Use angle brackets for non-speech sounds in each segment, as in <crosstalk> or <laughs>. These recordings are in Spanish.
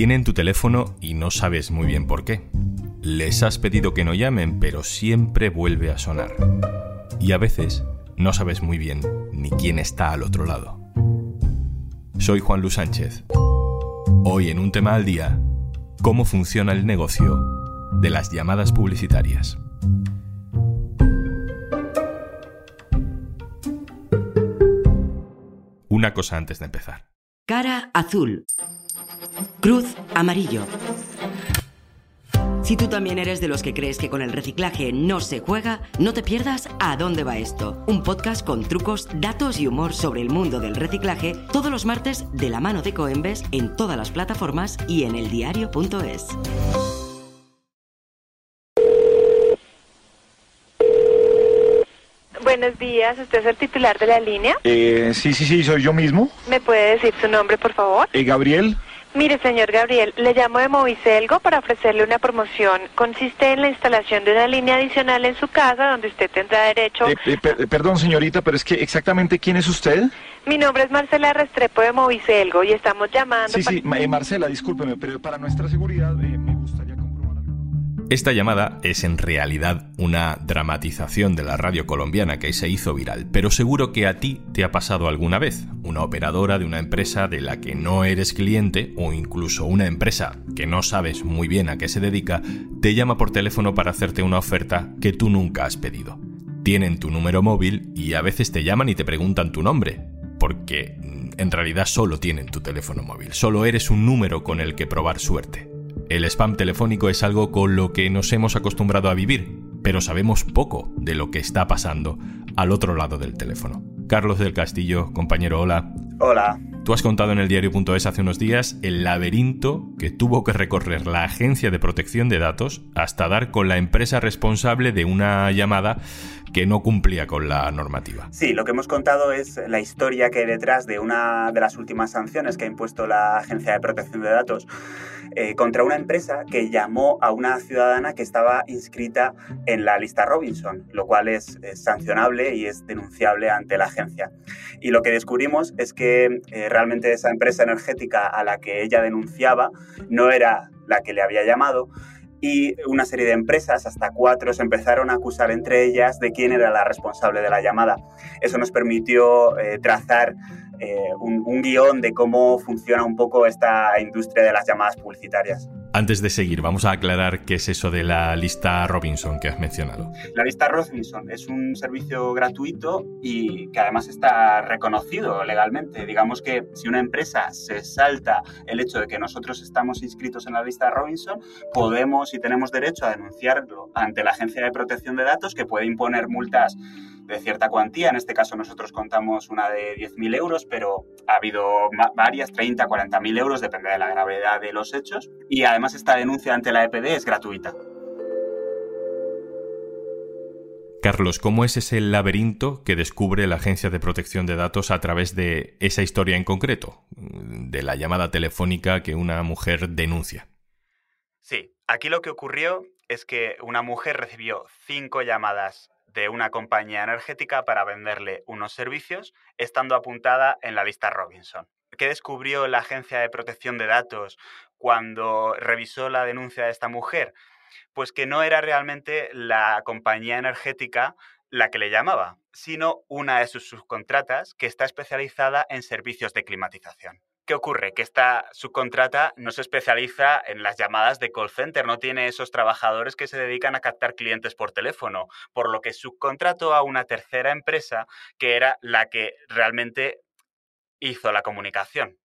Tienen tu teléfono y no sabes muy bien por qué. Les has pedido que no llamen, pero siempre vuelve a sonar. Y a veces no sabes muy bien ni quién está al otro lado. Soy Juan Luis Sánchez. Hoy en un tema al día, cómo funciona el negocio de las llamadas publicitarias. Una cosa antes de empezar. Cara azul. Cruz amarillo. Si tú también eres de los que crees que con el reciclaje no se juega, no te pierdas A dónde va esto, un podcast con trucos, datos y humor sobre el mundo del reciclaje todos los martes de la mano de Coembes en todas las plataformas y en eldiario.es. Buenos días, ¿usted es el titular de la línea? Eh, sí, sí, sí, soy yo mismo. ¿Me puede decir su nombre, por favor? Eh, Gabriel. Mire, señor Gabriel, le llamo de Movicelgo para ofrecerle una promoción. Consiste en la instalación de una línea adicional en su casa donde usted tendrá derecho... Eh, eh, per- perdón, señorita, pero es que exactamente quién es usted. Mi nombre es Marcela Restrepo de Movicelgo y estamos llamando... Sí, sí, eh, Marcela, discúlpeme, pero para nuestra seguridad Esta llamada es en realidad una dramatización de la radio colombiana que se hizo viral, pero seguro que a ti te ha pasado alguna vez. Una operadora de una empresa de la que no eres cliente o incluso una empresa que no sabes muy bien a qué se dedica, te llama por teléfono para hacerte una oferta que tú nunca has pedido. Tienen tu número móvil y a veces te llaman y te preguntan tu nombre, porque mm, en realidad solo tienen tu teléfono móvil, solo eres un número con el que probar suerte. El spam telefónico es algo con lo que nos hemos acostumbrado a vivir, pero sabemos poco de lo que está pasando al otro lado del teléfono. Carlos del Castillo, compañero, hola. Hola. Tú has contado en el diario.es hace unos días el laberinto que tuvo que recorrer la Agencia de Protección de Datos hasta dar con la empresa responsable de una llamada que no cumplía con la normativa. Sí, lo que hemos contado es la historia que hay detrás de una de las últimas sanciones que ha impuesto la Agencia de Protección de Datos eh, contra una empresa que llamó a una ciudadana que estaba inscrita en la lista Robinson, lo cual es, sancionable y es denunciable ante la agencia. Y lo que descubrimos es que eh, realmente esa empresa energética a la que ella denunciaba no era la que le había llamado, y una serie de empresas, hasta cuatro, se empezaron a acusar entre ellas de quién era la responsable de la llamada. Eso nos permitió eh, trazar eh, un, un guion de cómo funciona un poco esta industria de las llamadas publicitarias. Antes de seguir, vamos a aclarar qué es eso de la lista Robinson que has mencionado. La lista Robinson es un servicio gratuito y que además está reconocido legalmente. Digamos que si una empresa se salta el hecho de que nosotros estamos inscritos en la lista Robinson, podemos y tenemos derecho a denunciarlo ante la Agencia de Protección de Datos que puede imponer multas de cierta cuantía. En este caso nosotros contamos una de 10.000 euros, pero ha habido varias, 30, 40.000 euros, depende de la gravedad de los hechos. Y además esta denuncia ante la EPD es gratuita. Carlos, ¿cómo es ese laberinto que descubre la Agencia de Protección de Datos a través de esa historia en concreto? De la llamada telefónica que una mujer denuncia. Sí, aquí lo que ocurrió es que una mujer recibió cinco llamadas de una compañía energética para venderle unos servicios, estando apuntada en la lista Robinson. ¿Qué descubrió la Agencia de Protección de Datos cuando revisó la denuncia de esta mujer? Pues que no era realmente la compañía energética la que le llamaba, sino una de sus subcontratas que está especializada en servicios de climatización. ¿Qué ocurre? Que esta subcontrata no se especializa en las llamadas de call center, no tiene esos trabajadores que se dedican a captar clientes por teléfono, por lo que subcontrató a una tercera empresa que era la que realmente hizo la comunicación.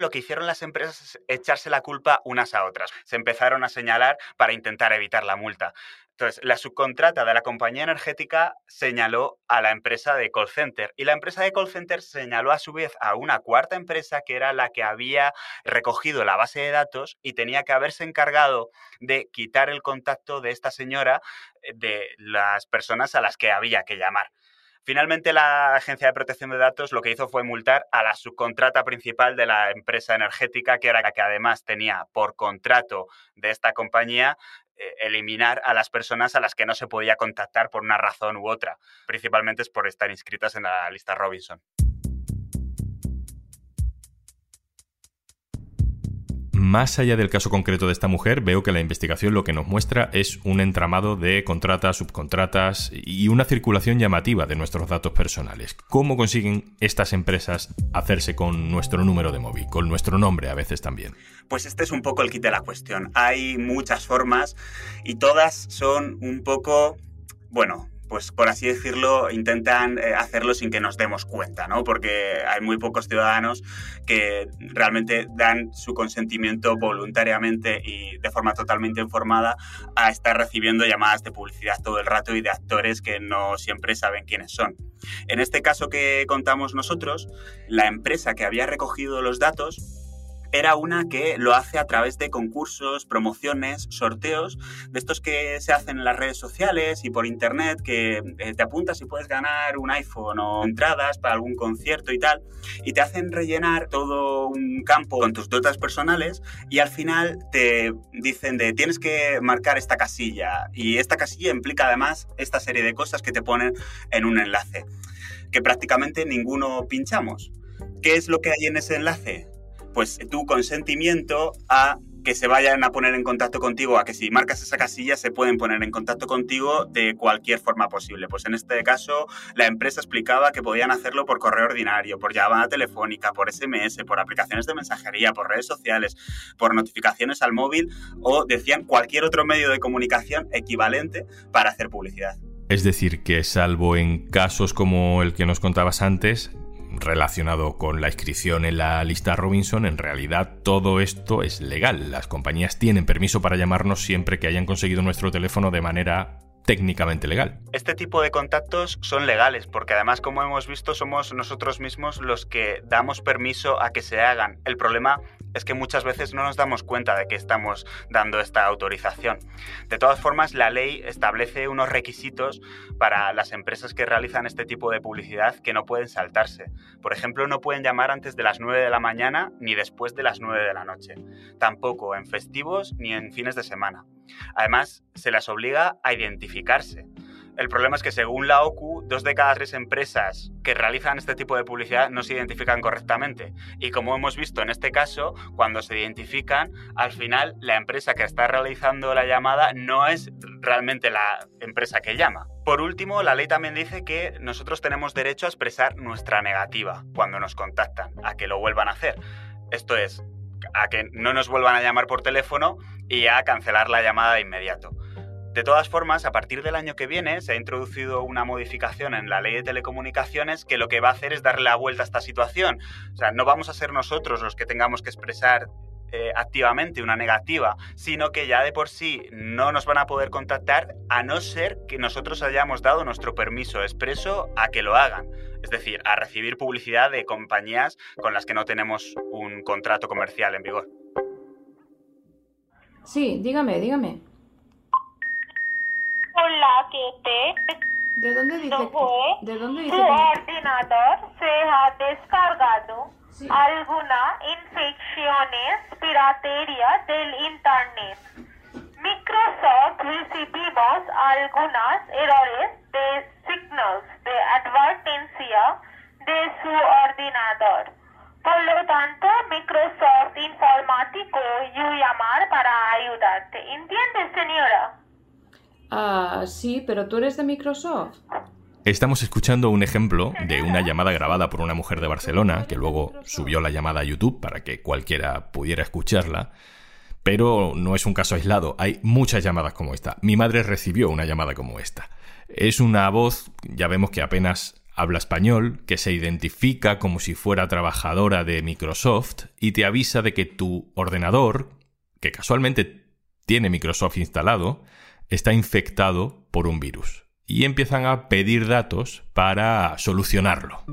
Lo que hicieron las empresas es echarse la culpa unas a otras. Se empezaron a señalar para intentar evitar la multa. Entonces, la subcontrata de la compañía energética señaló a la empresa de call center y la empresa de call center señaló a su vez a una cuarta empresa que era la que había recogido la base de datos y tenía que haberse encargado de quitar el contacto de esta señora eh, de las personas a las que había que llamar. Finalmente, la Agencia de Protección de Datos lo que hizo fue multar a la subcontrata principal de la empresa energética, que era la que además tenía por contrato de esta compañía eh, eliminar a las personas a las que no se podía contactar por una razón u otra. Principalmente es por estar inscritas en la lista Robinson. Más allá del caso concreto de esta mujer, veo que la investigación lo que nos muestra es un entramado de contratas, subcontratas y una circulación llamativa de nuestros datos personales. ¿Cómo consiguen estas empresas hacerse con nuestro número de móvil, con nuestro nombre a veces también? Pues este es un poco el kit de la cuestión. Hay muchas formas y todas son un poco, bueno, pues por así decirlo, intentan eh, hacerlo sin que nos demos cuenta, ¿no? Porque hay muy pocos ciudadanos que realmente dan su consentimiento voluntariamente y de forma totalmente informada a estar recibiendo llamadas de publicidad todo el rato y de actores que no siempre saben quiénes son. En este caso que contamos nosotros, la empresa que había recogido los datos era una que lo hace a través de concursos, promociones, sorteos, de estos que se hacen en las redes sociales y por internet, que eh, te apuntas y puedes ganar un iPhone o entradas para algún concierto y tal, y te hacen rellenar todo un campo con tus dotas personales y al final te dicen de tienes que marcar esta casilla y esta casilla implica además esta serie de cosas que te ponen en un enlace, que prácticamente ninguno pinchamos. ¿Qué es lo que hay en ese enlace? Pues tu consentimiento a que se vayan a poner en contacto contigo, a que si marcas esa casilla se pueden poner en contacto contigo de cualquier forma posible. Pues en este caso la empresa explicaba que podían hacerlo por correo ordinario, por llamada telefónica, por SMS, por aplicaciones de mensajería, por redes sociales, por notificaciones al móvil o decían cualquier otro medio de comunicación equivalente para hacer publicidad. Es decir, que salvo en casos como el que nos contabas antes, relacionado con la inscripción en la lista Robinson, en realidad todo esto es legal. Las compañías tienen permiso para llamarnos siempre que hayan conseguido nuestro teléfono de manera técnicamente legal. Este tipo de contactos son legales porque además, como hemos visto, somos nosotros mismos los que damos permiso a que se hagan. El problema es que muchas veces no nos damos cuenta de que estamos dando esta autorización. De todas formas, la ley establece unos requisitos para las empresas que realizan este tipo de publicidad que no pueden saltarse. Por ejemplo, no pueden llamar antes de las 9 de la mañana ni después de las 9 de la noche. Tampoco en festivos ni en fines de semana. Además, se las obliga a identificarse. El problema es que según la OCU, dos de cada tres empresas que realizan este tipo de publicidad no se identifican correctamente. Y como hemos visto en este caso, cuando se identifican, al final la empresa que está realizando la llamada no es realmente la empresa que llama. Por último, la ley también dice que nosotros tenemos derecho a expresar nuestra negativa cuando nos contactan, a que lo vuelvan a hacer. Esto es, a que no nos vuelvan a llamar por teléfono y a cancelar la llamada de inmediato. De todas formas, a partir del año que viene se ha introducido una modificación en la ley de telecomunicaciones que lo que va a hacer es darle la vuelta a esta situación. O sea, no vamos a ser nosotros los que tengamos que expresar eh, activamente una negativa, sino que ya de por sí no nos van a poder contactar a no ser que nosotros hayamos dado nuestro permiso expreso a que lo hagan. Es decir, a recibir publicidad de compañías con las que no tenemos un contrato comercial en vigor. Sí, dígame, dígame. Hola, ¿qué ¿De dónde dice? ¿De dónde dice? Su ordenador se ha descargado alguna infecciones piratería del Internet. Microsoft recibimos algunas errores de signos de advertencia de su ordenador. Por lo tanto, Microsoft Informático yo llamar para ayudarte. ¿Entiendes, señora? Ah, sí, pero tú eres de Microsoft. Estamos escuchando un ejemplo de una llamada grabada por una mujer de Barcelona, que luego subió la llamada a YouTube para que cualquiera pudiera escucharla. Pero no es un caso aislado, hay muchas llamadas como esta. Mi madre recibió una llamada como esta. Es una voz, ya vemos que apenas habla español, que se identifica como si fuera trabajadora de Microsoft y te avisa de que tu ordenador, que casualmente tiene Microsoft instalado, está infectado por un virus. Y empiezan a pedir datos para solucionarlo.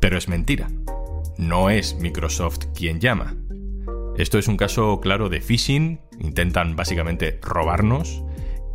Pero es mentira. No es Microsoft quien llama. Esto es un caso claro de phishing, intentan básicamente robarnos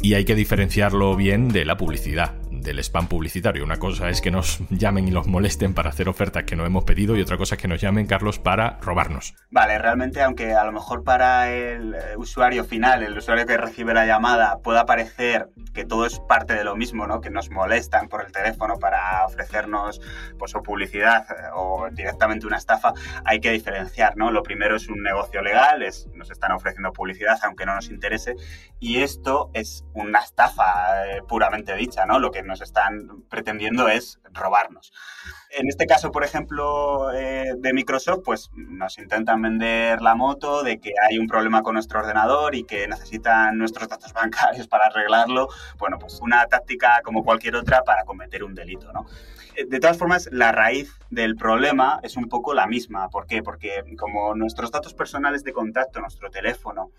y hay que diferenciarlo bien de la publicidad. Del spam publicitario. Una cosa es que nos llamen y nos molesten para hacer ofertas que no hemos pedido y otra cosa es que nos llamen, Carlos, para robarnos. Vale, realmente aunque a lo mejor para el eh, usuario final, el usuario que recibe la llamada, pueda parecer que todo es parte de lo mismo, ¿no? Que nos molestan por el teléfono para ofrecernos pues, publicidad eh, o directamente una estafa, hay que diferenciar, ¿no? Lo primero es un negocio legal, nos están ofreciendo publicidad aunque no nos interese, y esto es una estafa eh, puramente dicha, ¿no? Lo que nos están pretendiendo es robarnos. En este caso, por ejemplo, eh, de Microsoft, pues nos intentan vender la moto de que hay un problema con nuestro ordenador y que necesitan nuestros datos <laughs> bancarios para arreglarlo. Bueno, pues una táctica como cualquier otra para cometer un delito, ¿no? Eh, de todas formas, la raíz del problema es un poco la misma. ¿Por qué? Porque como nuestros datos personales de contacto, nuestro teléfono,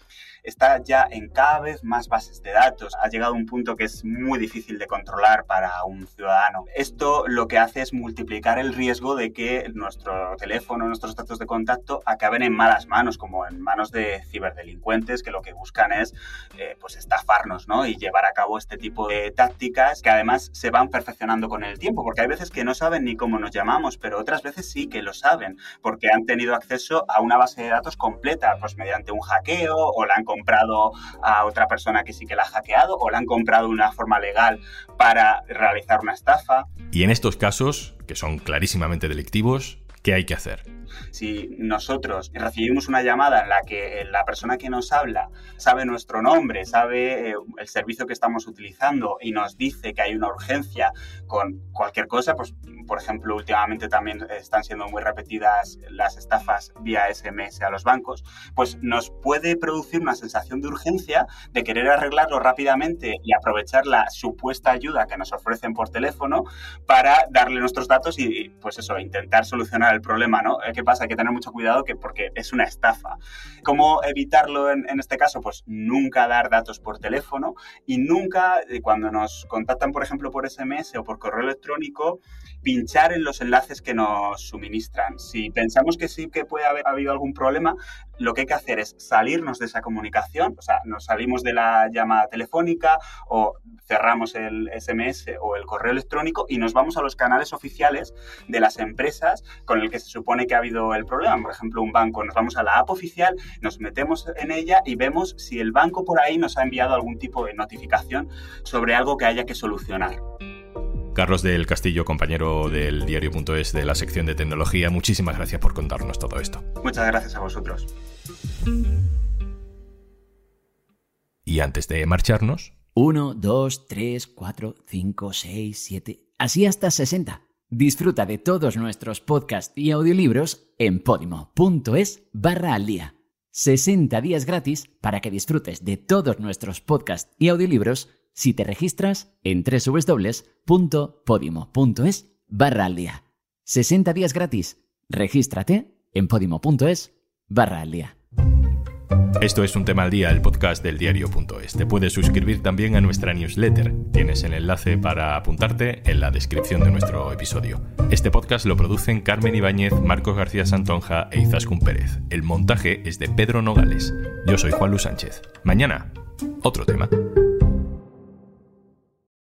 está ya en cada vez más bases de datos, ha llegado a un punto que es muy difícil de controlar para un ciudadano. Esto lo que hace es multiplicar el riesgo de que nuestro teléfono, nuestros datos de contacto acaben en malas manos, como en manos de ciberdelincuentes que lo que buscan es eh, pues estafarnos ¿no? y llevar a cabo este tipo de tácticas que además se van perfeccionando con el tiempo, porque hay veces que no saben ni cómo nos llamamos, pero otras veces sí que lo saben, porque han tenido acceso a una base de datos completa, pues mediante un hackeo o la han comprado a otra persona que sí que la ha hackeado o la han comprado de una forma legal para realizar una estafa. Y en estos casos, que son clarísimamente delictivos, ¿qué hay que hacer? Si nosotros recibimos una llamada en la que la persona que nos habla sabe nuestro nombre, sabe eh, el servicio que estamos utilizando y nos dice que hay una urgencia con cualquier cosa, pues por ejemplo, últimamente también están siendo muy repetidas las estafas vía SMS a los bancos, pues nos puede producir una sensación de urgencia de querer arreglarlo rápidamente y aprovechar la supuesta ayuda que nos ofrecen por teléfono para darle nuestros datos y, pues eso, intentar solucionar el problema, ¿no? ¿Qué pasa? Hay que tener mucho cuidado que porque es una estafa. ¿Cómo evitarlo en, en este caso? Pues nunca dar datos por teléfono y nunca, eh, cuando nos contactan, por ejemplo, por SMS o por correo electrónico, pinchar en los enlaces que nos suministran. Si pensamos que sí que puede haber habido algún problema, lo que hay que hacer es salirnos de esa comunicación, o sea, nos salimos de la llamada telefónica o cerramos el SMS o el correo electrónico y nos vamos a los canales oficiales de las empresas con el que se supone que ha habido el problema. Por ejemplo, un banco, nos vamos a la app oficial, nos metemos en ella y vemos si el banco por ahí nos ha enviado algún tipo de notificación sobre algo que haya que solucionar. Carlos del Castillo, compañero del diario.es de la sección de tecnología, muchísimas gracias por contarnos todo esto. Muchas gracias a vosotros. Y antes de marcharnos... 1, 2, 3, 4, 5, 6, 7... Así hasta 60. Disfruta de todos nuestros podcasts y audiolibros en podimo.es barra al día. 60 días gratis para que disfrutes de todos nuestros podcasts y audiolibros si te registras en www.podimo.es barra al día. 60 días gratis. Regístrate en podimo.es barra al día. Esto es un tema al día, el podcast del diario.es. Te puedes suscribir también a nuestra newsletter. Tienes el enlace para apuntarte en la descripción de nuestro episodio. Este podcast lo producen Carmen Ibáñez, Marcos García Santonja e Izaskun Pérez. El montaje es de Pedro Nogales. Yo soy Juan Luis Sánchez. Mañana, otro tema.